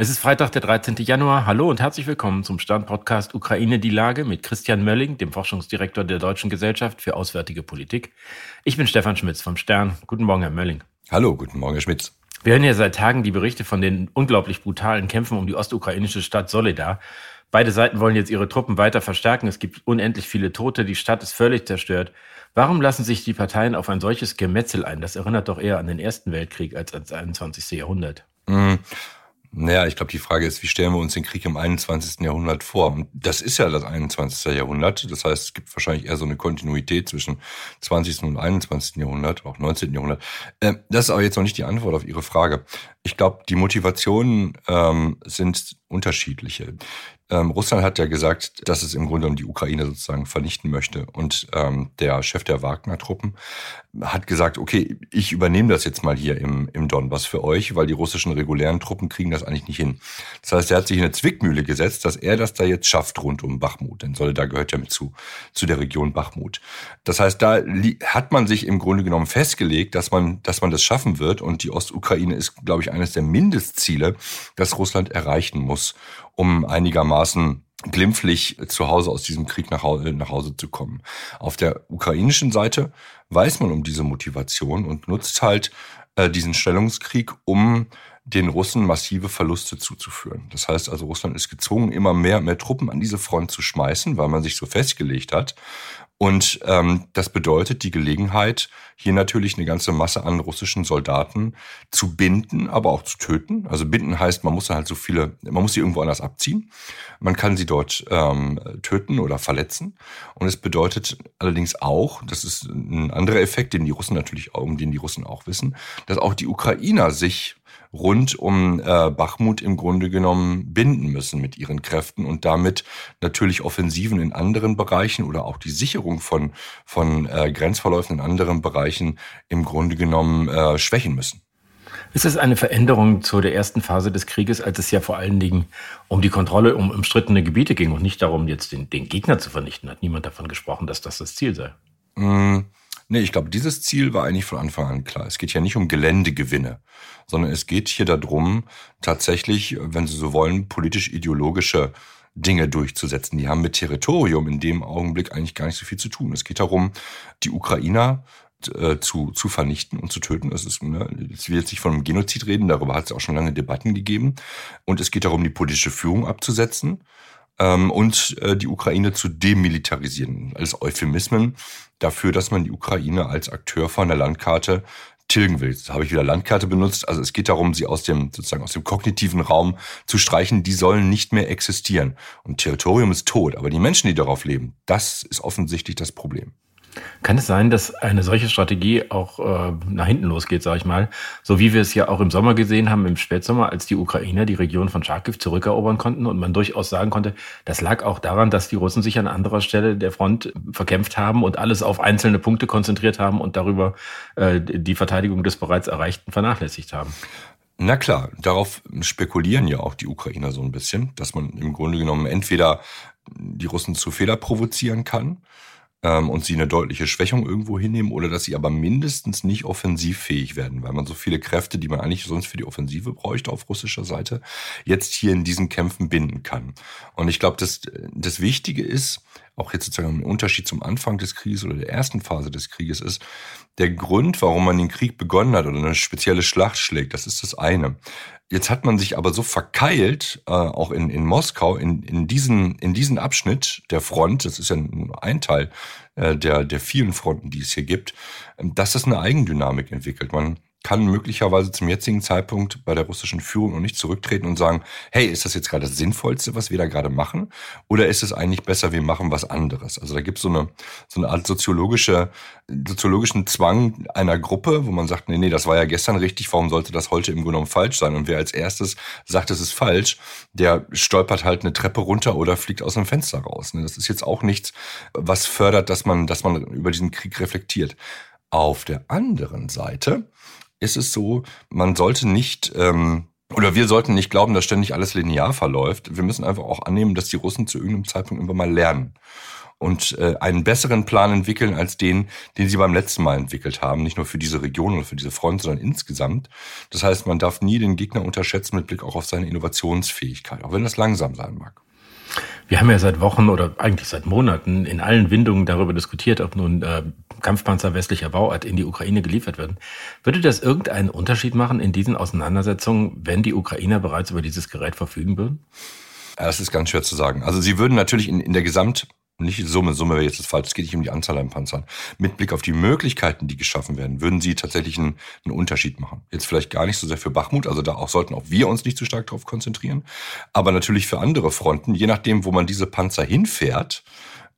Es ist Freitag, der 13. Januar. Hallo und herzlich willkommen zum Stern-Podcast Ukraine die Lage mit Christian Mölling, dem Forschungsdirektor der Deutschen Gesellschaft für Auswärtige Politik. Ich bin Stefan Schmitz vom Stern. Guten Morgen, Herr Mölling. Hallo, guten Morgen, Herr Schmitz. Wir hören ja seit Tagen die Berichte von den unglaublich brutalen Kämpfen um die ostukrainische Stadt Solidar. Beide Seiten wollen jetzt ihre Truppen weiter verstärken. Es gibt unendlich viele Tote. Die Stadt ist völlig zerstört. Warum lassen sich die Parteien auf ein solches Gemetzel ein? Das erinnert doch eher an den Ersten Weltkrieg als ans 21. Jahrhundert. Mhm. Naja, ich glaube, die Frage ist, wie stellen wir uns den Krieg im 21. Jahrhundert vor? Und das ist ja das 21. Jahrhundert. Das heißt, es gibt wahrscheinlich eher so eine Kontinuität zwischen 20. und 21. Jahrhundert, auch 19. Jahrhundert. Ähm, das ist aber jetzt noch nicht die Antwort auf Ihre Frage. Ich glaube, die Motivationen ähm, sind unterschiedliche. Ähm, Russland hat ja gesagt, dass es im Grunde um die Ukraine sozusagen vernichten möchte. Und ähm, der Chef der Wagner-Truppen hat gesagt, okay, ich übernehme das jetzt mal hier im, im Donbass für euch, weil die russischen regulären Truppen kriegen das eigentlich nicht hin. Das heißt, er hat sich in eine Zwickmühle gesetzt, dass er das da jetzt schafft rund um Bachmut. Denn Solidar gehört ja mit zu, zu der Region Bachmut. Das heißt, da hat man sich im Grunde genommen festgelegt, dass man, dass man das schaffen wird. Und die Ostukraine ist, glaube ich, eines der Mindestziele, das Russland erreichen muss, um einigermaßen glimpflich zu Hause aus diesem Krieg nach Hause, nach Hause zu kommen. Auf der ukrainischen Seite weiß man um diese Motivation und nutzt halt äh, diesen Stellungskrieg, um den Russen massive Verluste zuzuführen. Das heißt also, Russland ist gezwungen, immer mehr, mehr Truppen an diese Front zu schmeißen, weil man sich so festgelegt hat. Und ähm, das bedeutet die Gelegenheit, hier natürlich eine ganze Masse an russischen Soldaten zu binden, aber auch zu töten. Also binden heißt, man muss halt so viele, man muss sie irgendwo anders abziehen. Man kann sie dort ähm, töten oder verletzen. Und es bedeutet allerdings auch, das ist ein anderer Effekt, den die Russen natürlich, um den die Russen auch wissen, dass auch die Ukrainer sich rund um äh, Bachmut im Grunde genommen binden müssen mit ihren Kräften und damit natürlich Offensiven in anderen Bereichen oder auch die Sicherung von, von äh, Grenzverläufen in anderen Bereichen im Grunde genommen äh, schwächen müssen. Ist es eine Veränderung zu der ersten Phase des Krieges, als es ja vor allen Dingen um die Kontrolle um umstrittene Gebiete ging und nicht darum, jetzt den, den Gegner zu vernichten? Hat niemand davon gesprochen, dass das das Ziel sei? Mm. Nee, ich glaube, dieses Ziel war eigentlich von Anfang an klar. Es geht ja nicht um Geländegewinne, sondern es geht hier darum, tatsächlich, wenn Sie so wollen, politisch-ideologische Dinge durchzusetzen. Die haben mit Territorium in dem Augenblick eigentlich gar nicht so viel zu tun. Es geht darum, die Ukrainer äh, zu, zu vernichten und zu töten. Es ist, ne, ich will jetzt nicht von einem Genozid reden, darüber hat es auch schon lange Debatten gegeben. Und es geht darum, die politische Führung abzusetzen ähm, und äh, die Ukraine zu demilitarisieren. Als Euphemismen dafür, dass man die Ukraine als Akteur von der Landkarte tilgen will. Da habe ich wieder Landkarte benutzt. Also es geht darum, sie aus dem sozusagen aus dem kognitiven Raum zu streichen. Die sollen nicht mehr existieren. Und Territorium ist tot, aber die Menschen, die darauf leben, das ist offensichtlich das Problem. Kann es sein, dass eine solche Strategie auch äh, nach hinten losgeht, sage ich mal, so wie wir es ja auch im Sommer gesehen haben, im Spätsommer, als die Ukrainer die Region von Charkiw zurückerobern konnten und man durchaus sagen konnte, das lag auch daran, dass die Russen sich an anderer Stelle der Front verkämpft haben und alles auf einzelne Punkte konzentriert haben und darüber äh, die Verteidigung des bereits Erreichten vernachlässigt haben. Na klar, darauf spekulieren ja auch die Ukrainer so ein bisschen, dass man im Grunde genommen entweder die Russen zu Fehler provozieren kann, ähm, und sie eine deutliche Schwächung irgendwo hinnehmen oder dass sie aber mindestens nicht offensivfähig werden, weil man so viele Kräfte, die man eigentlich sonst für die Offensive bräuchte auf russischer Seite, jetzt hier in diesen Kämpfen binden kann. Und ich glaube, das, das Wichtige ist, auch jetzt sozusagen im Unterschied zum Anfang des Krieges oder der ersten Phase des Krieges ist, der Grund, warum man den Krieg begonnen hat oder eine spezielle Schlacht schlägt, das ist das eine. Jetzt hat man sich aber so verkeilt, äh, auch in, in Moskau, in, in, diesen, in diesen Abschnitt der Front, das ist ja ein Teil äh, der, der vielen Fronten, die es hier gibt, dass das eine Eigendynamik entwickelt. Man kann möglicherweise zum jetzigen Zeitpunkt bei der russischen Führung noch nicht zurücktreten und sagen, hey, ist das jetzt gerade das Sinnvollste, was wir da gerade machen? Oder ist es eigentlich besser, wir machen was anderes? Also da gibt es so eine, so eine Art soziologische, soziologischen Zwang einer Gruppe, wo man sagt, nee, nee, das war ja gestern richtig, warum sollte das heute im Grunde genommen falsch sein? Und wer als erstes sagt, es ist falsch, der stolpert halt eine Treppe runter oder fliegt aus dem Fenster raus. Ne? Das ist jetzt auch nichts, was fördert, dass man, dass man über diesen Krieg reflektiert. Auf der anderen Seite ist es so, man sollte nicht ähm, oder wir sollten nicht glauben, dass ständig alles linear verläuft. Wir müssen einfach auch annehmen, dass die Russen zu irgendeinem Zeitpunkt immer mal lernen. und äh, einen besseren Plan entwickeln als den, den sie beim letzten Mal entwickelt haben. Nicht nur für diese Region oder für diese Front, sondern insgesamt. Das heißt, man darf nie den Gegner unterschätzen mit Blick auch auf seine Innovationsfähigkeit, auch wenn das langsam sein mag. Wir haben ja seit Wochen oder eigentlich seit Monaten in allen Windungen darüber diskutiert, ob nun äh, Kampfpanzer westlicher Bauart in die Ukraine geliefert werden. Würde das irgendeinen Unterschied machen in diesen Auseinandersetzungen, wenn die Ukrainer bereits über dieses Gerät verfügen würden? Das ist ganz schwer zu sagen. Also sie würden natürlich in, in der Gesamt nicht Summe, Summe wäre jetzt das falsch, es geht nicht um die Anzahl an Panzern. Mit Blick auf die Möglichkeiten, die geschaffen werden, würden sie tatsächlich einen, einen Unterschied machen. Jetzt vielleicht gar nicht so sehr für Bachmut, also da auch sollten auch wir uns nicht zu stark darauf konzentrieren, aber natürlich für andere Fronten, je nachdem, wo man diese Panzer hinfährt,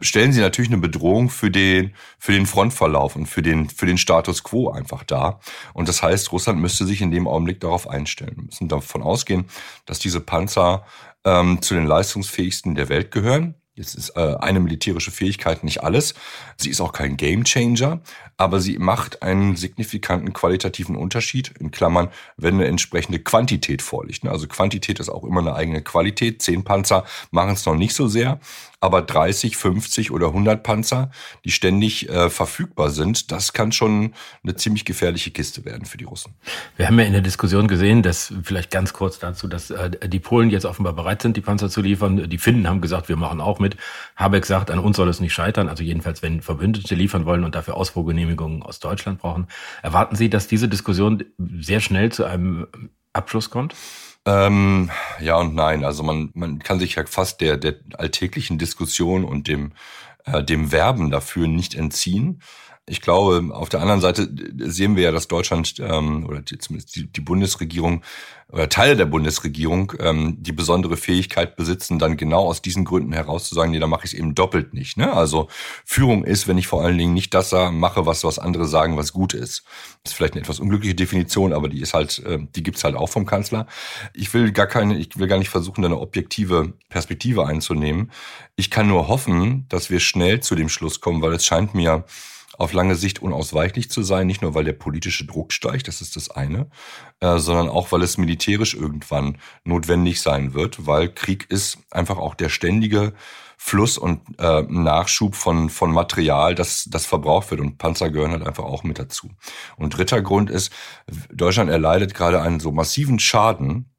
stellen sie natürlich eine Bedrohung für den, für den Frontverlauf und für den, für den Status quo einfach dar. Und das heißt, Russland müsste sich in dem Augenblick darauf einstellen. Wir müssen davon ausgehen, dass diese Panzer ähm, zu den leistungsfähigsten der Welt gehören. Jetzt ist äh, eine militärische Fähigkeit nicht alles. Sie ist auch kein Gamechanger, aber sie macht einen signifikanten qualitativen Unterschied, in Klammern, wenn eine entsprechende Quantität vorliegt. Also Quantität ist auch immer eine eigene Qualität. Zehn Panzer machen es noch nicht so sehr, aber 30, 50 oder 100 Panzer, die ständig äh, verfügbar sind, das kann schon eine ziemlich gefährliche Kiste werden für die Russen. Wir haben ja in der Diskussion gesehen, dass vielleicht ganz kurz dazu, dass äh, die Polen jetzt offenbar bereit sind, die Panzer zu liefern. Die Finnen haben gesagt, wir machen auch mit. Habeck sagt, an uns soll es nicht scheitern. Also jedenfalls, wenn Verbündete liefern wollen und dafür Ausfuhrgenehmigungen aus Deutschland brauchen. Erwarten Sie, dass diese Diskussion sehr schnell zu einem Abschluss kommt? Ähm, ja und nein. Also man, man kann sich ja fast der, der alltäglichen Diskussion und dem, äh, dem Werben dafür nicht entziehen. Ich glaube, auf der anderen Seite sehen wir ja, dass Deutschland ähm, oder die, zumindest die, die Bundesregierung oder Teile der Bundesregierung ähm, die besondere Fähigkeit besitzen, dann genau aus diesen Gründen heraus zu sagen, nee, da mache ich es eben doppelt nicht. Ne? Also Führung ist, wenn ich vor allen Dingen nicht das mache, was was andere sagen, was gut ist. Das ist vielleicht eine etwas unglückliche Definition, aber die ist halt, äh, die gibt's halt auch vom Kanzler. Ich will gar keine, ich will gar nicht versuchen, eine objektive Perspektive einzunehmen. Ich kann nur hoffen, dass wir schnell zu dem Schluss kommen, weil es scheint mir auf lange Sicht unausweichlich zu sein, nicht nur weil der politische Druck steigt, das ist das eine, äh, sondern auch weil es militärisch irgendwann notwendig sein wird, weil Krieg ist einfach auch der ständige Fluss und äh, Nachschub von, von Material, das, das verbraucht wird. Und Panzer gehören halt einfach auch mit dazu. Und dritter Grund ist, Deutschland erleidet gerade einen so massiven Schaden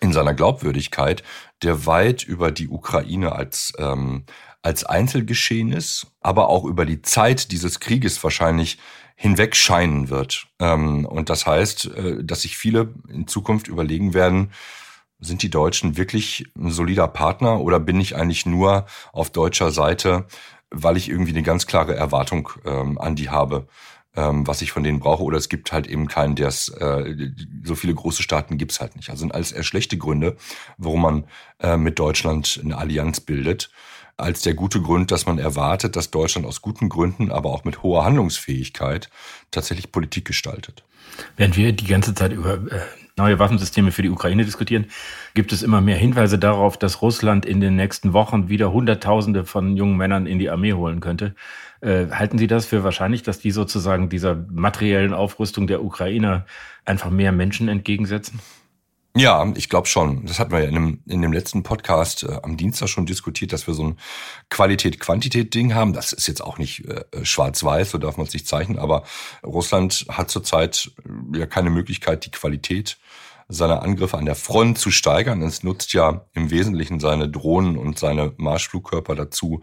in seiner Glaubwürdigkeit, der weit über die Ukraine als ähm, als Einzelgeschehen ist, aber auch über die Zeit dieses Krieges wahrscheinlich hinweg scheinen wird. Ähm, und das heißt, äh, dass sich viele in Zukunft überlegen werden, sind die Deutschen wirklich ein solider Partner oder bin ich eigentlich nur auf deutscher Seite, weil ich irgendwie eine ganz klare Erwartung ähm, an die habe, ähm, was ich von denen brauche, oder es gibt halt eben keinen, der es, äh, so viele große Staaten gibt's halt nicht. Also sind alles eher schlechte Gründe, warum man äh, mit Deutschland eine Allianz bildet als der gute Grund, dass man erwartet, dass Deutschland aus guten Gründen, aber auch mit hoher Handlungsfähigkeit tatsächlich Politik gestaltet. Während wir die ganze Zeit über äh, neue Waffensysteme für die Ukraine diskutieren, gibt es immer mehr Hinweise darauf, dass Russland in den nächsten Wochen wieder Hunderttausende von jungen Männern in die Armee holen könnte. Äh, halten Sie das für wahrscheinlich, dass die sozusagen dieser materiellen Aufrüstung der Ukrainer einfach mehr Menschen entgegensetzen? Ja, ich glaube schon. Das hatten wir ja in dem, in dem letzten Podcast äh, am Dienstag schon diskutiert, dass wir so ein Qualität-Quantität-Ding haben. Das ist jetzt auch nicht äh, schwarz-weiß, so darf man es nicht zeichnen, aber Russland hat zurzeit äh, ja keine Möglichkeit, die Qualität seiner Angriffe an der Front zu steigern. Es nutzt ja im Wesentlichen seine Drohnen und seine Marschflugkörper dazu,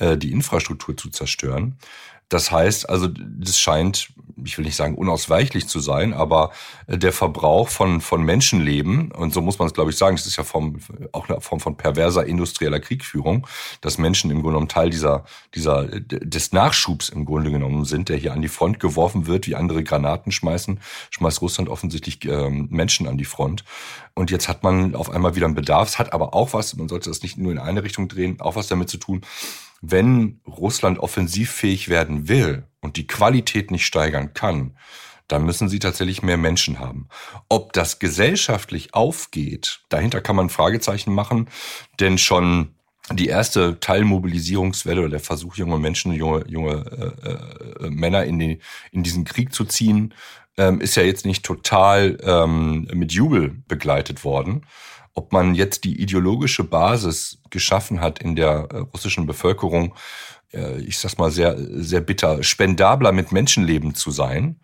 äh, die Infrastruktur zu zerstören. Das heißt also, das scheint, ich will nicht sagen unausweichlich zu sein, aber äh, der Verbrauch von, von Menschenleben, und so muss man es glaube ich sagen, das ist ja vom, auch eine Form von perverser industrieller Kriegführung, dass Menschen im Grunde genommen Teil dieser, dieser, des Nachschubs im Grunde genommen sind, der hier an die Front geworfen wird, wie andere Granaten schmeißen, schmeißt Russland offensichtlich ähm, Menschen an die Front. Und jetzt hat man auf einmal wieder einen Bedarf, es hat aber auch was, man sollte das nicht nur in eine Richtung drehen, auch was damit zu tun, wenn Russland offensivfähig werden will und die Qualität nicht steigern kann, dann müssen sie tatsächlich mehr Menschen haben. Ob das gesellschaftlich aufgeht, dahinter kann man Fragezeichen machen, denn schon die erste Teilmobilisierungswelle oder der Versuch, junge Menschen, junge, junge äh, äh, Männer in, die, in diesen Krieg zu ziehen, ähm, ist ja jetzt nicht total ähm, mit Jubel begleitet worden. Ob man jetzt die ideologische Basis geschaffen hat in der äh, russischen Bevölkerung, äh, ich sag's mal sehr, sehr bitter, spendabler mit Menschenleben zu sein,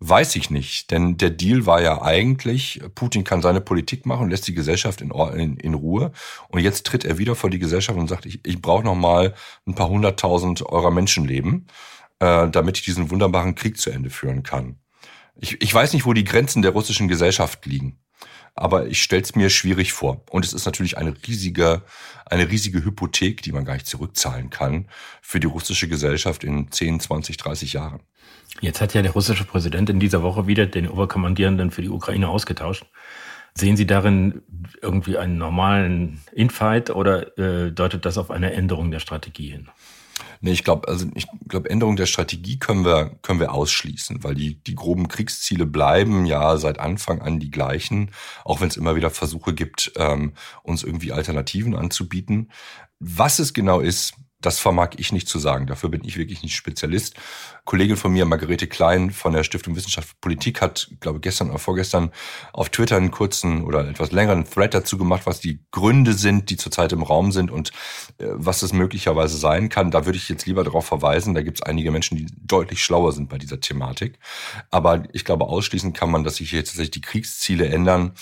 weiß ich nicht. Denn der Deal war ja eigentlich, Putin kann seine Politik machen und lässt die Gesellschaft in, in, in Ruhe. Und jetzt tritt er wieder vor die Gesellschaft und sagt, ich, ich brauche noch mal ein paar hunderttausend eurer Menschenleben, äh, damit ich diesen wunderbaren Krieg zu Ende führen kann. Ich, ich weiß nicht, wo die Grenzen der russischen Gesellschaft liegen aber ich stelle es mir schwierig vor. Und es ist natürlich eine riesige, eine riesige Hypothek, die man gar nicht zurückzahlen kann für die russische Gesellschaft in 10, 20, 30 Jahren. Jetzt hat ja der russische Präsident in dieser Woche wieder den Oberkommandierenden für die Ukraine ausgetauscht. Sehen Sie darin irgendwie einen normalen Infight oder äh, deutet das auf eine Änderung der Strategie hin? Nee, ich glaube, also ich glaube, Änderung der Strategie können wir, können wir ausschließen, weil die, die groben Kriegsziele bleiben ja seit Anfang an die gleichen, auch wenn es immer wieder Versuche gibt, ähm, uns irgendwie Alternativen anzubieten. Was es genau ist, das vermag ich nicht zu sagen. Dafür bin ich wirklich nicht Spezialist. Kollegin von mir, Margarete Klein von der Stiftung Wissenschaft und Politik, hat, glaube gestern oder vorgestern auf Twitter einen kurzen oder etwas längeren Thread dazu gemacht, was die Gründe sind, die zurzeit im Raum sind und äh, was es möglicherweise sein kann. Da würde ich jetzt lieber darauf verweisen. Da gibt es einige Menschen, die deutlich schlauer sind bei dieser Thematik. Aber ich glaube, ausschließen kann man, dass sich jetzt tatsächlich die Kriegsziele ändern.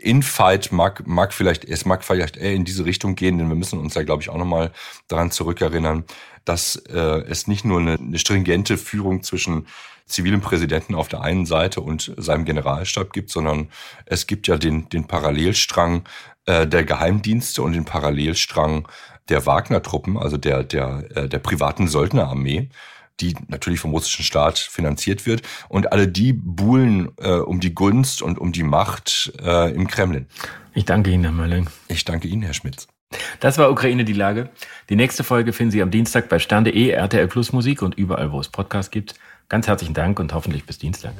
Infight mag, mag vielleicht, es mag vielleicht eher in diese Richtung gehen, denn wir müssen uns ja, glaube ich, auch nochmal daran zurückerinnern, dass äh, es nicht nur eine, eine stringente Führung zwischen zivilem Präsidenten auf der einen Seite und seinem Generalstab gibt, sondern es gibt ja den, den Parallelstrang äh, der Geheimdienste und den Parallelstrang der Wagner-Truppen, also der, der, äh, der privaten Söldnerarmee die natürlich vom russischen Staat finanziert wird. Und alle die buhlen äh, um die Gunst und um die Macht äh, im Kremlin. Ich danke Ihnen, Herr Mölling. Ich danke Ihnen, Herr Schmitz. Das war Ukraine die Lage. Die nächste Folge finden Sie am Dienstag bei stern.de, RTL Plus Musik und überall, wo es Podcasts gibt. Ganz herzlichen Dank und hoffentlich bis Dienstag.